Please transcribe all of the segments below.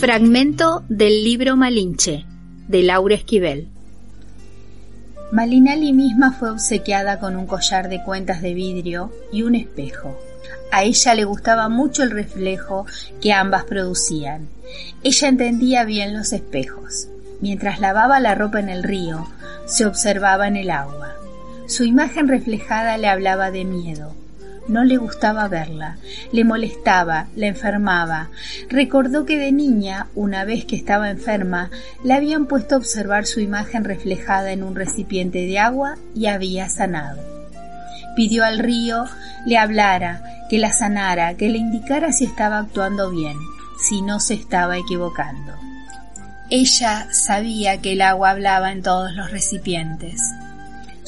Fragmento del libro Malinche de Laura Esquivel. Malinali misma fue obsequiada con un collar de cuentas de vidrio y un espejo. A ella le gustaba mucho el reflejo que ambas producían. Ella entendía bien los espejos. Mientras lavaba la ropa en el río, se observaba en el agua. Su imagen reflejada le hablaba de miedo, no le gustaba verla, le molestaba, la enfermaba. Recordó que de niña, una vez que estaba enferma, le habían puesto a observar su imagen reflejada en un recipiente de agua y había sanado. Pidió al río le hablara, que la sanara, que le indicara si estaba actuando bien, si no se estaba equivocando. Ella sabía que el agua hablaba en todos los recipientes.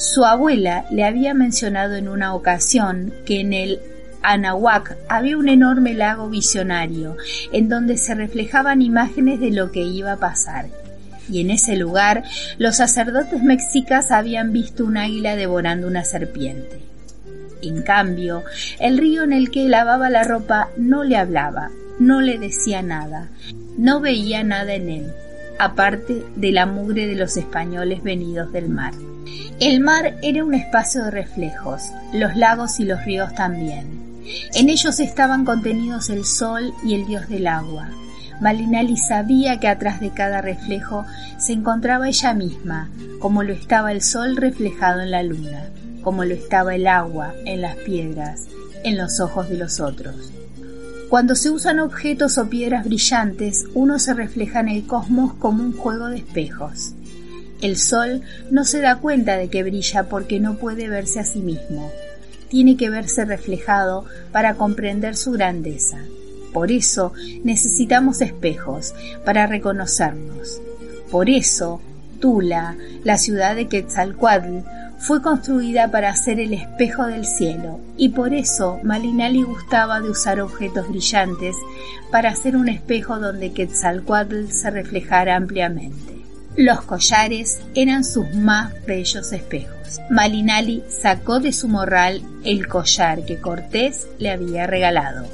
Su abuela le había mencionado en una ocasión que en el Anahuac había un enorme lago visionario en donde se reflejaban imágenes de lo que iba a pasar. Y en ese lugar los sacerdotes mexicas habían visto un águila devorando una serpiente. En cambio, el río en el que lavaba la ropa no le hablaba, no le decía nada, no veía nada en él, aparte de la mugre de los españoles venidos del mar. El mar era un espacio de reflejos, los lagos y los ríos también. En ellos estaban contenidos el sol y el dios del agua. Malinali sabía que atrás de cada reflejo se encontraba ella misma, como lo estaba el sol reflejado en la luna, como lo estaba el agua en las piedras, en los ojos de los otros. Cuando se usan objetos o piedras brillantes, uno se refleja en el cosmos como un juego de espejos. El sol no se da cuenta de que brilla porque no puede verse a sí mismo. Tiene que verse reflejado para comprender su grandeza. Por eso necesitamos espejos para reconocernos. Por eso Tula, la ciudad de Quetzalcoatl, fue construida para ser el espejo del cielo y por eso Malinali gustaba de usar objetos brillantes para hacer un espejo donde Quetzalcoatl se reflejara ampliamente. Los collares eran sus más bellos espejos. Malinali sacó de su morral el collar que Cortés le había regalado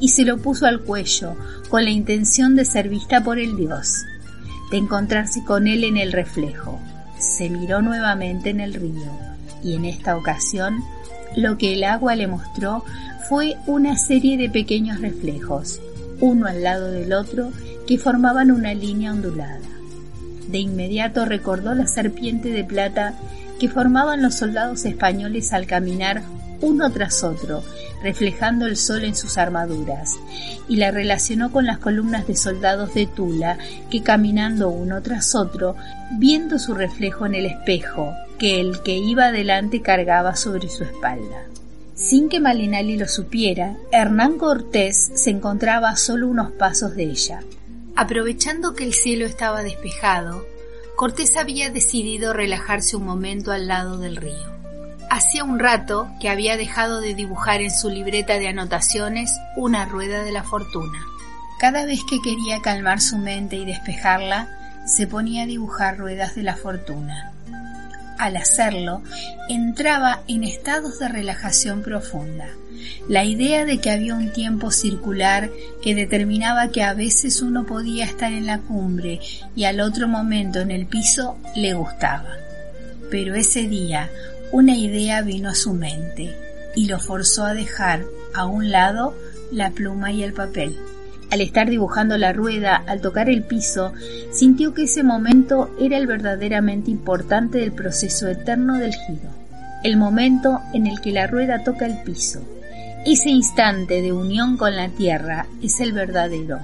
y se lo puso al cuello con la intención de ser vista por el dios, de encontrarse con él en el reflejo. Se miró nuevamente en el río y en esta ocasión lo que el agua le mostró fue una serie de pequeños reflejos, uno al lado del otro, que formaban una línea ondulada. De inmediato recordó la serpiente de plata que formaban los soldados españoles al caminar uno tras otro, reflejando el sol en sus armaduras, y la relacionó con las columnas de soldados de Tula que caminando uno tras otro, viendo su reflejo en el espejo que el que iba adelante cargaba sobre su espalda. Sin que Malinali lo supiera, Hernán Cortés se encontraba a solo unos pasos de ella. Aprovechando que el cielo estaba despejado, Cortés había decidido relajarse un momento al lado del río. Hacía un rato que había dejado de dibujar en su libreta de anotaciones una rueda de la fortuna. Cada vez que quería calmar su mente y despejarla, se ponía a dibujar ruedas de la fortuna. Al hacerlo, entraba en estados de relajación profunda la idea de que había un tiempo circular que determinaba que a veces uno podía estar en la cumbre y al otro momento en el piso le gustaba. Pero ese día una idea vino a su mente y lo forzó a dejar a un lado la pluma y el papel. Al estar dibujando la rueda, al tocar el piso, sintió que ese momento era el verdaderamente importante del proceso eterno del giro, el momento en el que la rueda toca el piso, ese instante de unión con la tierra es el verdadero.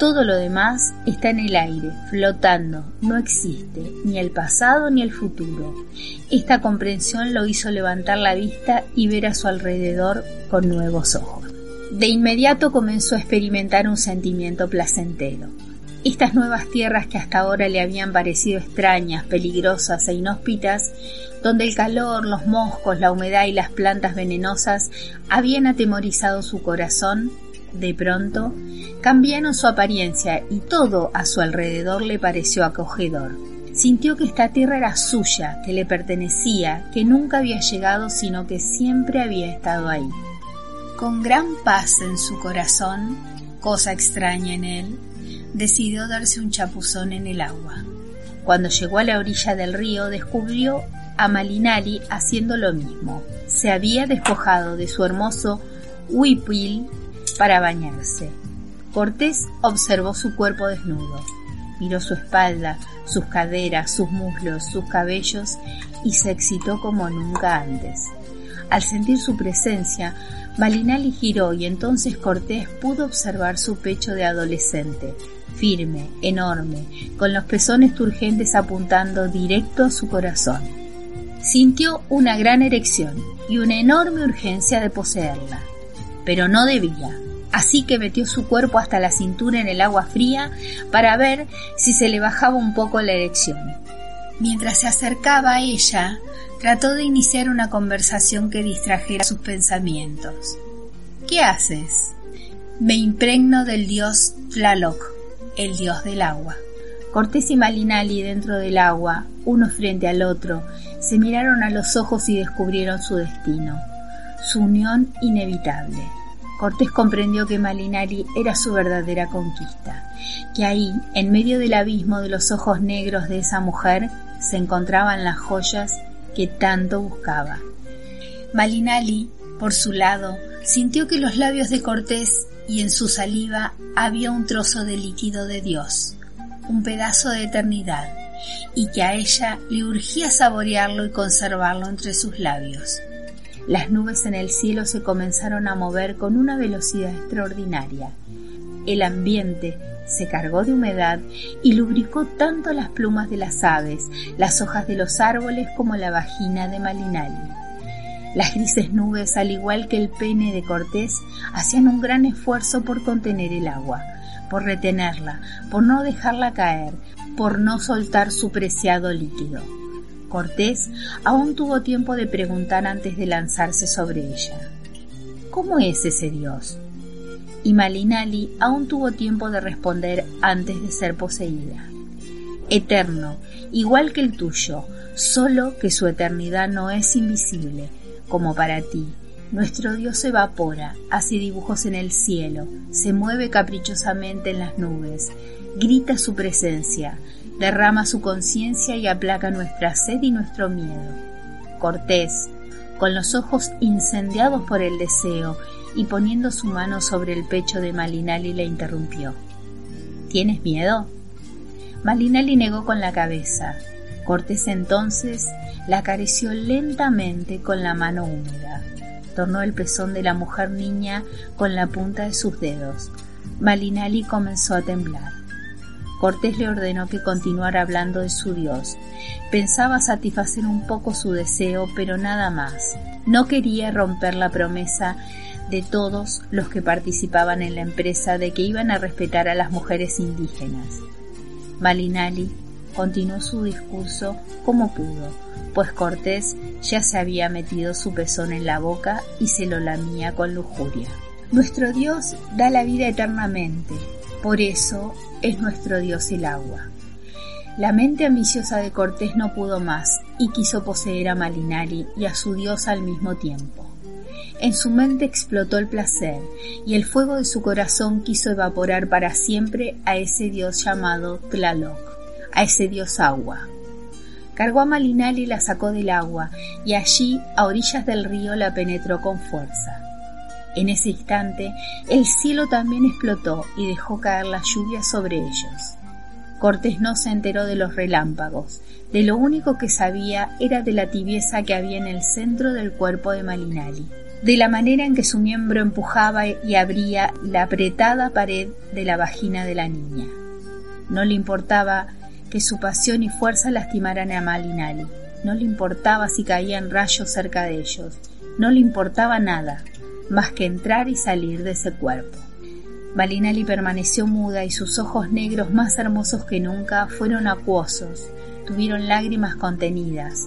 Todo lo demás está en el aire, flotando, no existe, ni el pasado ni el futuro. Esta comprensión lo hizo levantar la vista y ver a su alrededor con nuevos ojos. De inmediato comenzó a experimentar un sentimiento placentero. Estas nuevas tierras que hasta ahora le habían parecido extrañas, peligrosas e inhóspitas, donde el calor, los moscos, la humedad y las plantas venenosas habían atemorizado su corazón, de pronto cambiaron su apariencia y todo a su alrededor le pareció acogedor. Sintió que esta tierra era suya, que le pertenecía, que nunca había llegado, sino que siempre había estado ahí. Con gran paz en su corazón, cosa extraña en él, decidió darse un chapuzón en el agua. Cuando llegó a la orilla del río, descubrió a Malinali haciendo lo mismo. Se había despojado de su hermoso huipil para bañarse. Cortés observó su cuerpo desnudo, miró su espalda, sus caderas, sus muslos, sus cabellos y se excitó como nunca antes. Al sentir su presencia, Malinali giró y entonces Cortés pudo observar su pecho de adolescente, firme, enorme, con los pezones turgentes apuntando directo a su corazón. Sintió una gran erección y una enorme urgencia de poseerla, pero no debía, así que metió su cuerpo hasta la cintura en el agua fría para ver si se le bajaba un poco la erección. Mientras se acercaba a ella, trató de iniciar una conversación que distrajera sus pensamientos. ¿Qué haces? Me impregno del dios Tlaloc, el dios del agua. Cortés y Malinali dentro del agua, uno frente al otro, se miraron a los ojos y descubrieron su destino, su unión inevitable. Cortés comprendió que Malinari era su verdadera conquista, que ahí, en medio del abismo de los ojos negros de esa mujer, se encontraban las joyas que tanto buscaba. Malinali, por su lado, sintió que los labios de Cortés y en su saliva había un trozo de líquido de Dios, un pedazo de eternidad, y que a ella le urgía saborearlo y conservarlo entre sus labios. Las nubes en el cielo se comenzaron a mover con una velocidad extraordinaria. El ambiente se cargó de humedad y lubricó tanto las plumas de las aves, las hojas de los árboles como la vagina de Malinali. Las grises nubes, al igual que el pene de Cortés, hacían un gran esfuerzo por contener el agua, por retenerla, por no dejarla caer, por no soltar su preciado líquido. Cortés aún tuvo tiempo de preguntar antes de lanzarse sobre ella. ¿Cómo es ese Dios? Y Malinali aún tuvo tiempo de responder antes de ser poseída. Eterno, igual que el tuyo, solo que su eternidad no es invisible, como para ti. Nuestro Dios se evapora, hace dibujos en el cielo, se mueve caprichosamente en las nubes, grita su presencia, derrama su conciencia y aplaca nuestra sed y nuestro miedo. Cortés, con los ojos incendiados por el deseo y poniendo su mano sobre el pecho de Malinali le interrumpió. ¿Tienes miedo? Malinali negó con la cabeza. Cortés entonces la acarició lentamente con la mano húmeda. Tornó el pezón de la mujer niña con la punta de sus dedos. Malinali comenzó a temblar. Cortés le ordenó que continuara hablando de su Dios. Pensaba satisfacer un poco su deseo, pero nada más. No quería romper la promesa de todos los que participaban en la empresa de que iban a respetar a las mujeres indígenas. Malinali continuó su discurso como pudo, pues Cortés ya se había metido su pezón en la boca y se lo lamía con lujuria. Nuestro Dios da la vida eternamente, por eso es nuestro Dios el agua. La mente ambiciosa de Cortés no pudo más y quiso poseer a Malinari y a su Dios al mismo tiempo. En su mente explotó el placer y el fuego de su corazón quiso evaporar para siempre a ese Dios llamado Tlaloc, a ese Dios agua. Cargó a Malinali y la sacó del agua y allí, a orillas del río, la penetró con fuerza. En ese instante, el cielo también explotó y dejó caer la lluvia sobre ellos. Cortés no se enteró de los relámpagos, de lo único que sabía era de la tibieza que había en el centro del cuerpo de Malinali, de la manera en que su miembro empujaba y abría la apretada pared de la vagina de la niña. No le importaba que su pasión y fuerza lastimaran a Malinali, no le importaba si caían rayos cerca de ellos, no le importaba nada, más que entrar y salir de ese cuerpo. Malinali permaneció muda y sus ojos negros más hermosos que nunca fueron acuosos, tuvieron lágrimas contenidas.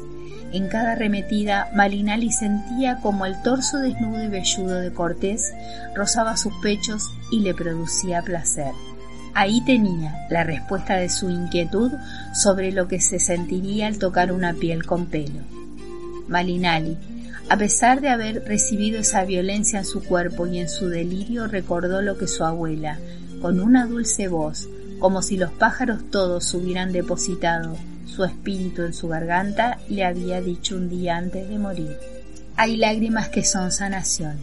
En cada arremetida, Malinali sentía como el torso desnudo y velludo de Cortés rozaba sus pechos y le producía placer. Ahí tenía la respuesta de su inquietud sobre lo que se sentiría al tocar una piel con pelo. Malinali, a pesar de haber recibido esa violencia en su cuerpo y en su delirio, recordó lo que su abuela, con una dulce voz, como si los pájaros todos hubieran depositado su espíritu en su garganta, le había dicho un día antes de morir. Hay lágrimas que son sanación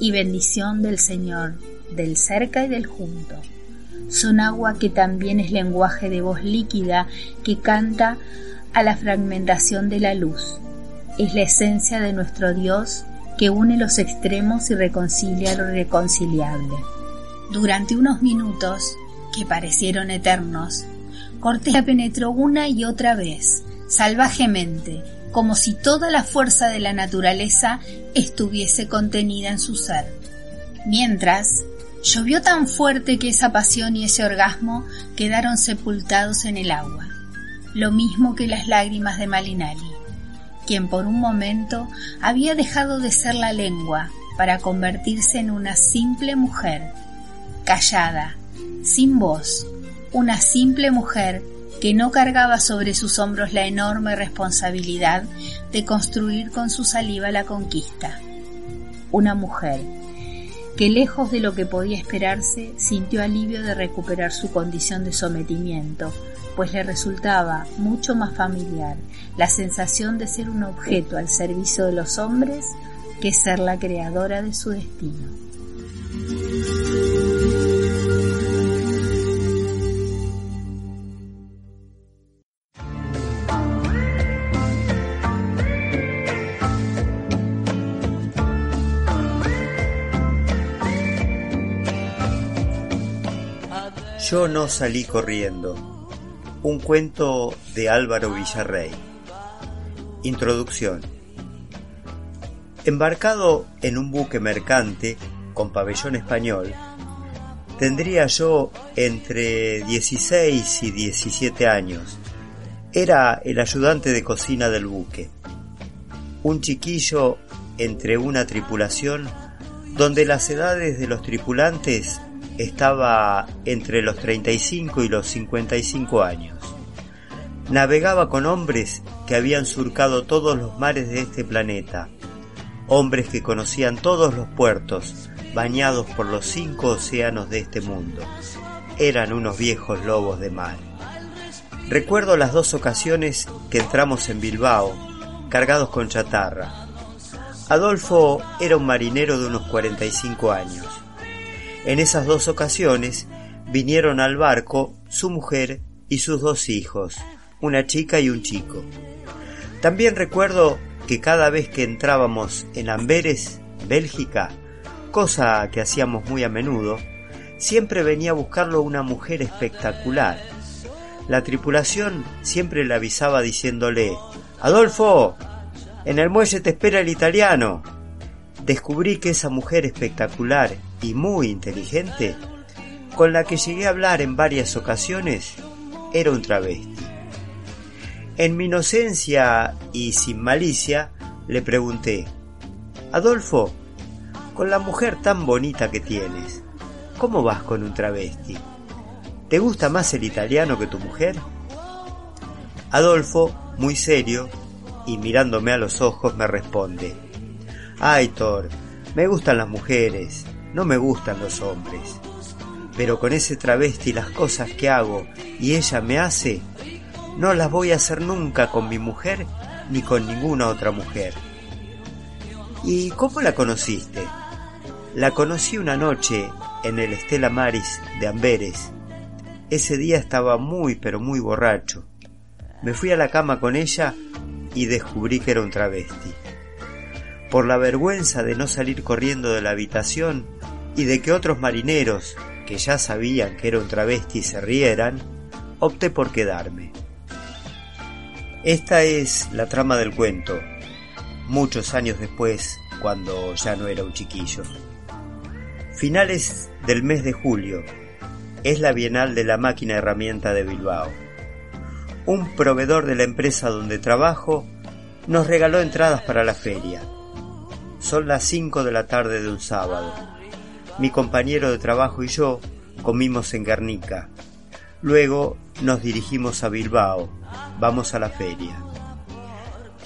y bendición del Señor, del cerca y del junto. Son agua que también es lenguaje de voz líquida que canta a la fragmentación de la luz. Es la esencia de nuestro Dios que une los extremos y reconcilia lo reconciliable. Durante unos minutos, que parecieron eternos, Cortés la penetró una y otra vez, salvajemente, como si toda la fuerza de la naturaleza estuviese contenida en su ser. Mientras, llovió tan fuerte que esa pasión y ese orgasmo quedaron sepultados en el agua, lo mismo que las lágrimas de Malinali, quien por un momento había dejado de ser la lengua para convertirse en una simple mujer, callada, sin voz, una simple mujer que no cargaba sobre sus hombros la enorme responsabilidad de construir con su saliva la conquista. Una mujer que lejos de lo que podía esperarse sintió alivio de recuperar su condición de sometimiento, pues le resultaba mucho más familiar la sensación de ser un objeto al servicio de los hombres que ser la creadora de su destino. No salí corriendo. Un cuento de Álvaro Villarrey. Introducción. Embarcado en un buque mercante con pabellón español, tendría yo entre 16 y 17 años. Era el ayudante de cocina del buque. Un chiquillo entre una tripulación donde las edades de los tripulantes estaba entre los 35 y los 55 años. Navegaba con hombres que habían surcado todos los mares de este planeta, hombres que conocían todos los puertos, bañados por los cinco océanos de este mundo. Eran unos viejos lobos de mar. Recuerdo las dos ocasiones que entramos en Bilbao, cargados con chatarra. Adolfo era un marinero de unos 45 años. En esas dos ocasiones vinieron al barco su mujer y sus dos hijos, una chica y un chico. También recuerdo que cada vez que entrábamos en Amberes, Bélgica, cosa que hacíamos muy a menudo, siempre venía a buscarlo una mujer espectacular. La tripulación siempre le avisaba diciéndole, Adolfo, en el muelle te espera el italiano. Descubrí que esa mujer espectacular y muy inteligente, con la que llegué a hablar en varias ocasiones, era un travesti. En mi inocencia y sin malicia, le pregunté, Adolfo, con la mujer tan bonita que tienes, ¿cómo vas con un travesti? ¿Te gusta más el italiano que tu mujer? Adolfo, muy serio, y mirándome a los ojos, me responde, Ay, Thor, me gustan las mujeres, no me gustan los hombres. Pero con ese travesti las cosas que hago y ella me hace, no las voy a hacer nunca con mi mujer ni con ninguna otra mujer. ¿Y cómo la conociste? La conocí una noche en el Estela Maris de Amberes. Ese día estaba muy pero muy borracho. Me fui a la cama con ella y descubrí que era un travesti. Por la vergüenza de no salir corriendo de la habitación, y de que otros marineros, que ya sabían que era un travesti, se rieran, opté por quedarme. Esta es la trama del cuento, muchos años después, cuando ya no era un chiquillo. Finales del mes de julio, es la Bienal de la Máquina Herramienta de Bilbao. Un proveedor de la empresa donde trabajo nos regaló entradas para la feria. Son las 5 de la tarde de un sábado mi compañero de trabajo y yo comimos en Guernica. Luego nos dirigimos a Bilbao, vamos a la feria.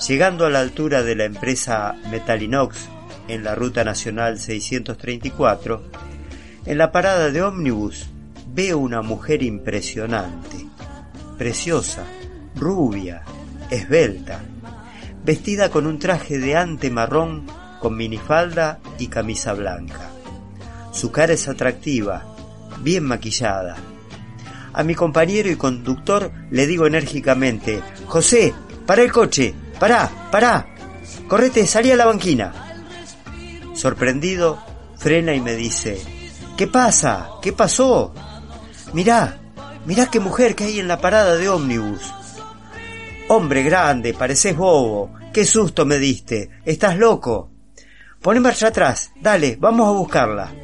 Llegando a la altura de la empresa Metalinox, en la Ruta Nacional 634, en la parada de ómnibus veo una mujer impresionante, preciosa, rubia, esbelta, vestida con un traje de ante marrón con minifalda y camisa blanca. Su cara es atractiva, bien maquillada. A mi compañero y conductor le digo enérgicamente, José, para el coche, pará, pará, correte, salí a la banquina. Sorprendido, frena y me dice, ¿qué pasa? ¿Qué pasó? Mirá, mirá qué mujer que hay en la parada de ómnibus. Hombre grande, pareces bobo. Qué susto me diste. ¿Estás loco? Poné marcha atrás. Dale, vamos a buscarla.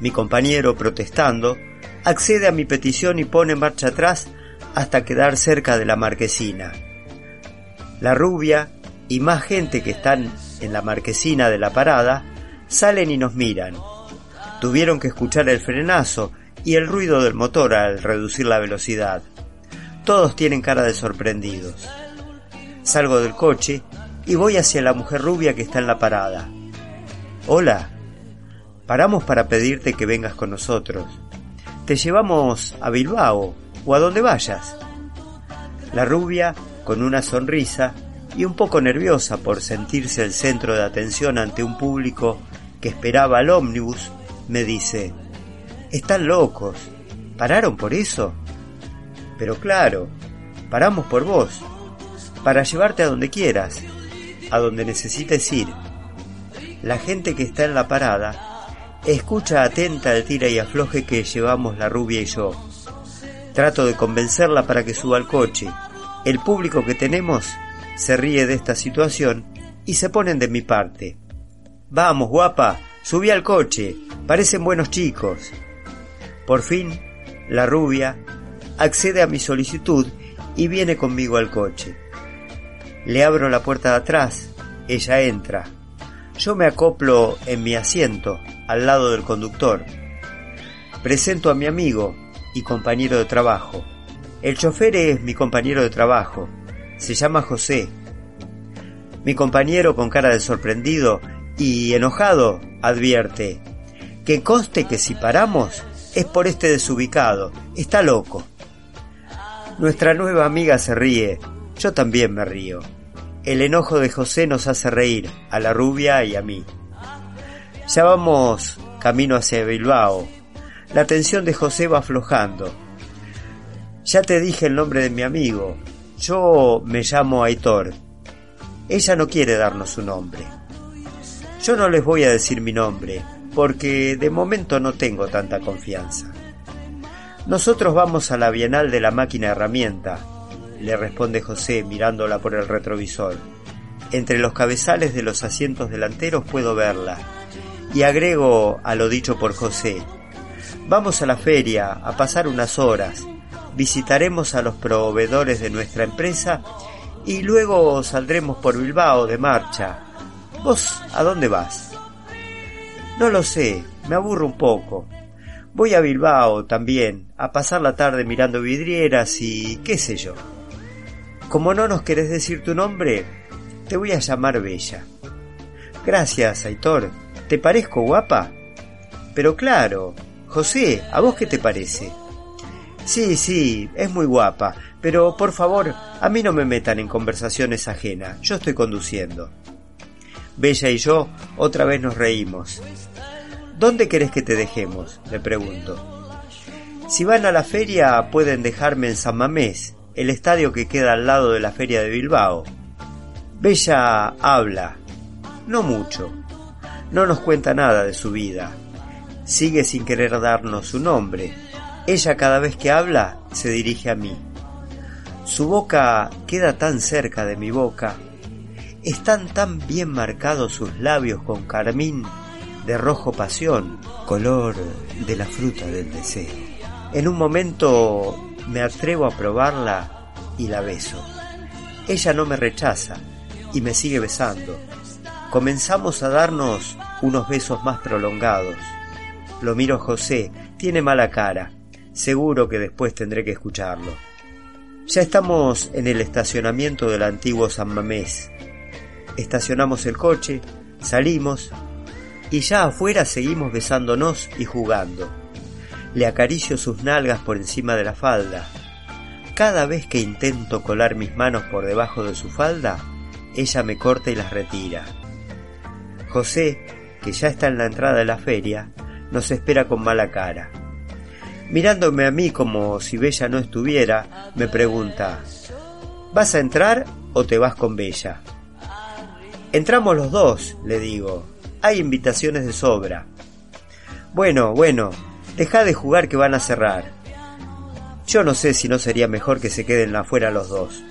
Mi compañero, protestando, accede a mi petición y pone marcha atrás hasta quedar cerca de la marquesina. La rubia y más gente que están en la marquesina de la parada salen y nos miran. Tuvieron que escuchar el frenazo y el ruido del motor al reducir la velocidad. Todos tienen cara de sorprendidos. Salgo del coche y voy hacia la mujer rubia que está en la parada. Hola, Paramos para pedirte que vengas con nosotros. Te llevamos a Bilbao o a donde vayas. La rubia, con una sonrisa y un poco nerviosa por sentirse el centro de atención ante un público que esperaba al ómnibus, me dice, Están locos. ¿Pararon por eso? Pero claro, paramos por vos, para llevarte a donde quieras, a donde necesites ir. La gente que está en la parada Escucha atenta el tira y afloje que llevamos la rubia y yo. Trato de convencerla para que suba al coche. El público que tenemos se ríe de esta situación y se ponen de mi parte. Vamos, guapa, subí al coche, parecen buenos chicos. Por fin, la rubia accede a mi solicitud y viene conmigo al coche. Le abro la puerta de atrás, ella entra. Yo me acoplo en mi asiento al lado del conductor. Presento a mi amigo y compañero de trabajo. El chofer es mi compañero de trabajo. Se llama José. Mi compañero con cara de sorprendido y enojado advierte que conste que si paramos es por este desubicado. Está loco. Nuestra nueva amiga se ríe. Yo también me río. El enojo de José nos hace reír, a la rubia y a mí. Ya vamos camino hacia Bilbao. La atención de José va aflojando. Ya te dije el nombre de mi amigo. Yo me llamo Aitor. Ella no quiere darnos su nombre. Yo no les voy a decir mi nombre, porque de momento no tengo tanta confianza. Nosotros vamos a la Bienal de la Máquina Herramienta, le responde José mirándola por el retrovisor. Entre los cabezales de los asientos delanteros puedo verla, y agrego a lo dicho por José, vamos a la feria a pasar unas horas, visitaremos a los proveedores de nuestra empresa y luego saldremos por Bilbao de marcha. ¿Vos a dónde vas? No lo sé, me aburro un poco. Voy a Bilbao también, a pasar la tarde mirando vidrieras y qué sé yo. Como no nos querés decir tu nombre, te voy a llamar Bella. Gracias, Aitor. ¿Te parezco guapa? Pero claro, José, ¿a vos qué te parece? Sí, sí, es muy guapa, pero por favor, a mí no me metan en conversaciones ajenas, yo estoy conduciendo. Bella y yo otra vez nos reímos. ¿Dónde querés que te dejemos? le pregunto. Si van a la feria pueden dejarme en San Mamés, el estadio que queda al lado de la feria de Bilbao. Bella habla, no mucho, no nos cuenta nada de su vida. Sigue sin querer darnos su nombre. Ella cada vez que habla se dirige a mí. Su boca queda tan cerca de mi boca. Están tan bien marcados sus labios con carmín de rojo pasión, color de la fruta del deseo. En un momento me atrevo a probarla y la beso. Ella no me rechaza y me sigue besando. Comenzamos a darnos unos besos más prolongados. Lo miro José, tiene mala cara. Seguro que después tendré que escucharlo. Ya estamos en el estacionamiento del antiguo San Mamés. Estacionamos el coche, salimos y ya afuera seguimos besándonos y jugando. Le acaricio sus nalgas por encima de la falda. Cada vez que intento colar mis manos por debajo de su falda, ella me corta y las retira. José, que ya está en la entrada de la feria, nos espera con mala cara. Mirándome a mí como si Bella no estuviera, me pregunta, ¿vas a entrar o te vas con Bella? Entramos los dos, le digo. Hay invitaciones de sobra. Bueno, bueno, deja de jugar que van a cerrar. Yo no sé si no sería mejor que se queden afuera los dos.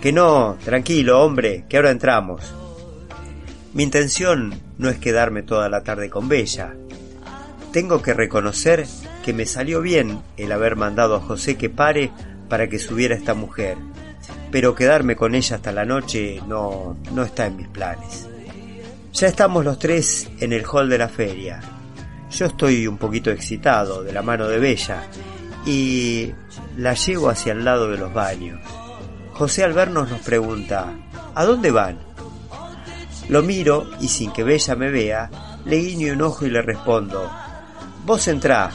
Que no, tranquilo, hombre, que ahora entramos. Mi intención no es quedarme toda la tarde con Bella. Tengo que reconocer que me salió bien el haber mandado a José que pare para que subiera esta mujer pero quedarme con ella hasta la noche no, no está en mis planes. Ya estamos los tres en el hall de la feria. Yo estoy un poquito excitado de la mano de Bella y la llevo hacia el lado de los baños. José al vernos nos pregunta, ¿a dónde van? Lo miro y sin que Bella me vea, le guiño un ojo y le respondo, Vos entrá,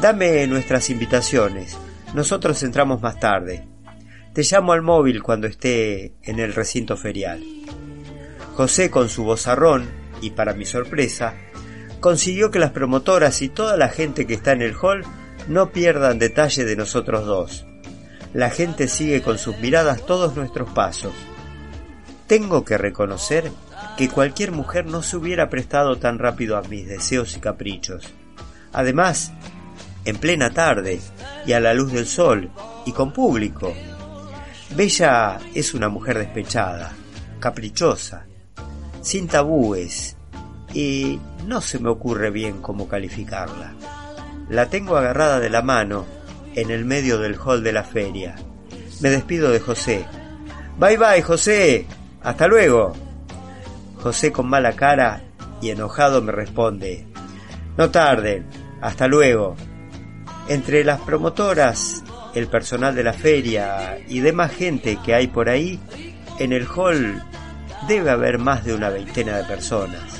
dame nuestras invitaciones, nosotros entramos más tarde. Te llamo al móvil cuando esté en el recinto ferial. José, con su vozarrón, y para mi sorpresa, consiguió que las promotoras y toda la gente que está en el hall no pierdan detalle de nosotros dos. La gente sigue con sus miradas todos nuestros pasos. Tengo que reconocer que cualquier mujer no se hubiera prestado tan rápido a mis deseos y caprichos. Además, en plena tarde y a la luz del sol y con público, Bella es una mujer despechada, caprichosa, sin tabúes, y no se me ocurre bien cómo calificarla. La tengo agarrada de la mano en el medio del hall de la feria. Me despido de José. Bye bye, José. Hasta luego. José con mala cara y enojado me responde. No tarden. Hasta luego. Entre las promotoras el personal de la feria y demás gente que hay por ahí, en el hall debe haber más de una veintena de personas.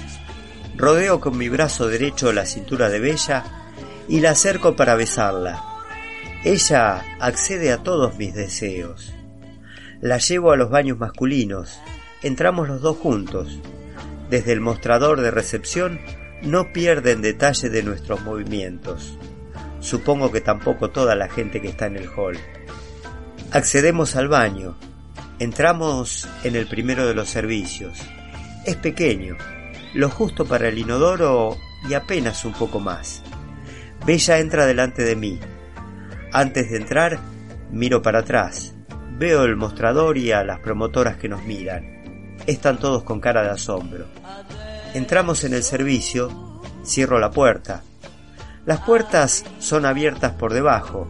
Rodeo con mi brazo derecho la cintura de Bella y la acerco para besarla. Ella accede a todos mis deseos. La llevo a los baños masculinos. Entramos los dos juntos. Desde el mostrador de recepción no pierden detalle de nuestros movimientos. Supongo que tampoco toda la gente que está en el hall. Accedemos al baño. Entramos en el primero de los servicios. Es pequeño, lo justo para el inodoro y apenas un poco más. Bella entra delante de mí. Antes de entrar, miro para atrás. Veo el mostrador y a las promotoras que nos miran. Están todos con cara de asombro. Entramos en el servicio, cierro la puerta. Las puertas son abiertas por debajo,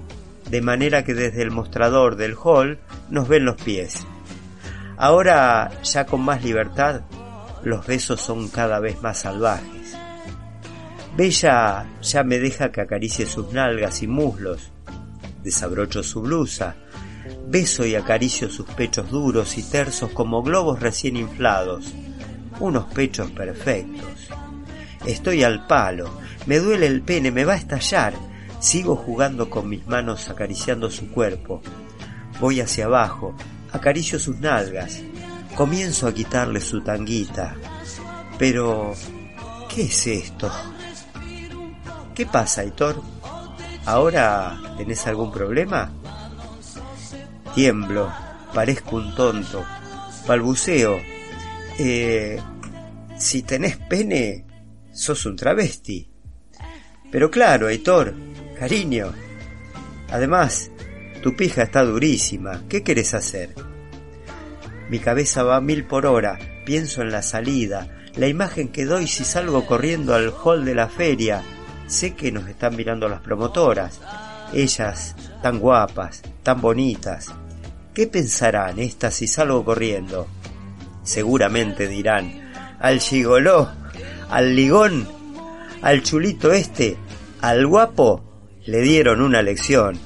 de manera que desde el mostrador del hall nos ven los pies. Ahora, ya con más libertad, los besos son cada vez más salvajes. Bella ya me deja que acaricie sus nalgas y muslos, desabrocho su blusa, beso y acaricio sus pechos duros y tersos como globos recién inflados, unos pechos perfectos. Estoy al palo, me duele el pene, me va a estallar. Sigo jugando con mis manos acariciando su cuerpo. Voy hacia abajo, acaricio sus nalgas. Comienzo a quitarle su tanguita. Pero, ¿qué es esto? ¿Qué pasa, Hitor? ¿Ahora tenés algún problema? Tiemblo, parezco un tonto, balbuceo. Eh, si tenés pene, sos un travesti. Pero claro, Heitor, cariño. Además, tu pija está durísima. ¿Qué querés hacer? Mi cabeza va a mil por hora. Pienso en la salida, la imagen que doy si salgo corriendo al hall de la feria. Sé que nos están mirando las promotoras. Ellas, tan guapas, tan bonitas. ¿Qué pensarán estas si salgo corriendo? Seguramente dirán, al gigoló, al ligón al chulito este Al guapo le dieron una lección.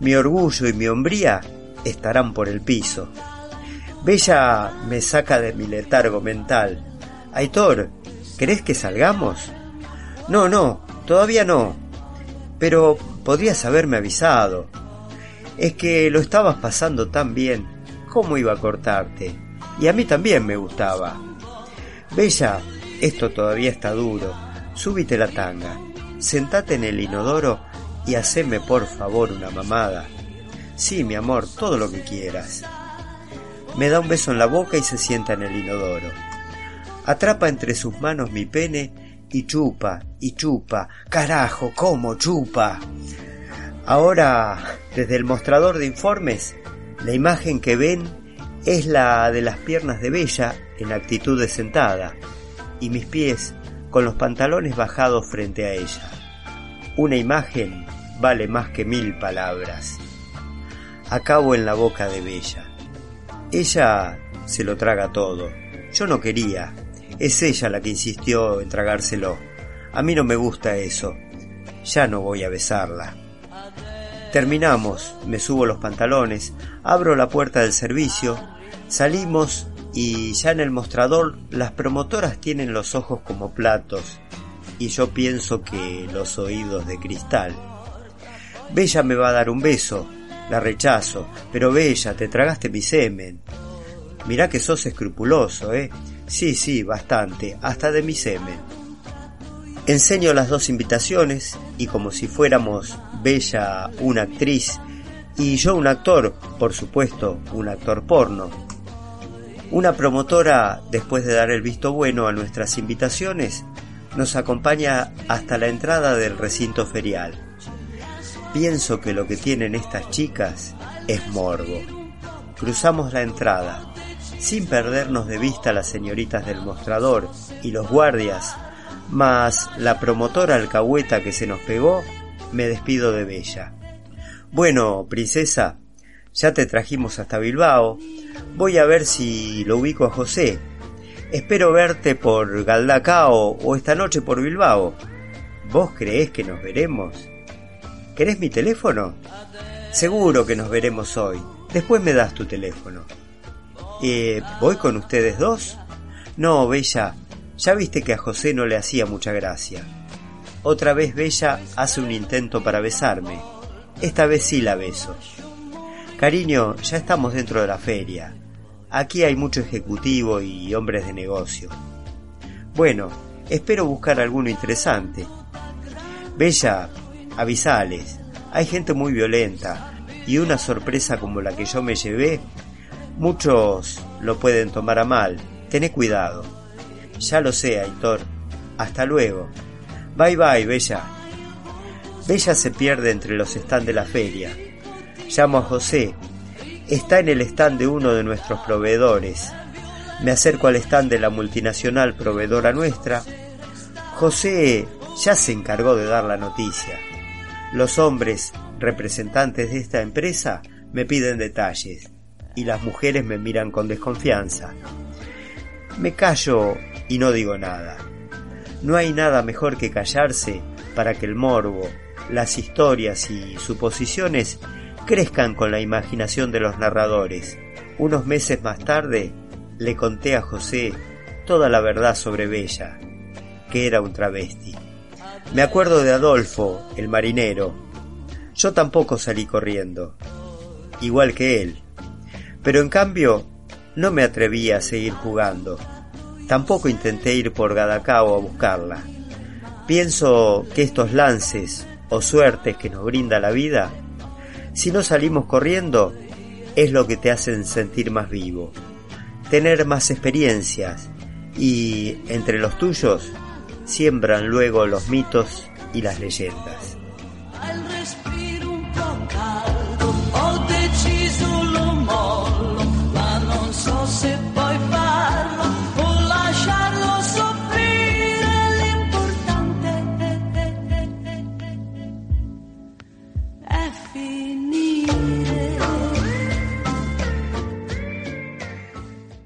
Mi orgullo y mi hombría estarán por el piso. Bella me saca de mi letargo mental. Aitor, ¿querés que salgamos? No, no, todavía no. Pero podrías haberme avisado. Es que lo estabas pasando tan bien. ¿Cómo iba a cortarte? Y a mí también me gustaba. Bella, esto todavía está duro. Súbite la tanga. Sentate en el inodoro y haceme por favor una mamada. Sí, mi amor, todo lo que quieras. Me da un beso en la boca y se sienta en el inodoro. Atrapa entre sus manos mi pene y chupa, y chupa. Carajo, ¿cómo chupa? Ahora, desde el mostrador de informes, la imagen que ven es la de las piernas de Bella en actitud de sentada y mis pies con los pantalones bajados frente a ella. Una imagen vale más que mil palabras. Acabo en la boca de Bella. Ella se lo traga todo. Yo no quería. Es ella la que insistió en tragárselo. A mí no me gusta eso. Ya no voy a besarla. Terminamos, me subo los pantalones, abro la puerta del servicio, salimos y ya en el mostrador las promotoras tienen los ojos como platos y yo pienso que los oídos de cristal. Bella me va a dar un beso, la rechazo, pero Bella, te tragaste mi semen. Mirá que sos escrupuloso, ¿eh? Sí, sí, bastante, hasta de mi semen. Enseño las dos invitaciones y como si fuéramos Bella una actriz y yo un actor, por supuesto, un actor porno. Una promotora, después de dar el visto bueno a nuestras invitaciones, nos acompaña hasta la entrada del recinto ferial. Pienso que lo que tienen estas chicas es morbo. Cruzamos la entrada, sin perdernos de vista las señoritas del mostrador y los guardias, más la promotora alcahueta que se nos pegó, me despido de Bella. Bueno, princesa, ya te trajimos hasta Bilbao. Voy a ver si lo ubico a José. Espero verte por Galdacao o esta noche por Bilbao. ¿Vos creés que nos veremos? ¿Querés mi teléfono? Seguro que nos veremos hoy. Después me das tu teléfono. Eh, ¿Voy con ustedes dos? No, Bella. Ya viste que a José no le hacía mucha gracia. Otra vez Bella hace un intento para besarme. Esta vez sí la beso. Cariño, ya estamos dentro de la feria. Aquí hay mucho ejecutivo y hombres de negocio. Bueno, espero buscar alguno interesante. Bella, avisales. Hay gente muy violenta y una sorpresa como la que yo me llevé, muchos lo pueden tomar a mal. Tené cuidado. Ya lo sé, Aitor. Hasta luego. Bye bye, Bella. Bella se pierde entre los stands de la feria. Llamo a José. Está en el stand de uno de nuestros proveedores. Me acerco al stand de la multinacional proveedora nuestra. José ya se encargó de dar la noticia. Los hombres, representantes de esta empresa, me piden detalles y las mujeres me miran con desconfianza. Me callo y no digo nada. No hay nada mejor que callarse para que el morbo, las historias y suposiciones crezcan con la imaginación de los narradores. Unos meses más tarde le conté a José toda la verdad sobre Bella, que era un travesti. Me acuerdo de Adolfo, el marinero. Yo tampoco salí corriendo, igual que él. Pero en cambio, no me atreví a seguir jugando. Tampoco intenté ir por Gadacao a buscarla. Pienso que estos lances o suertes que nos brinda la vida, si no salimos corriendo, es lo que te hacen sentir más vivo, tener más experiencias y, entre los tuyos, siembran luego los mitos y las leyendas.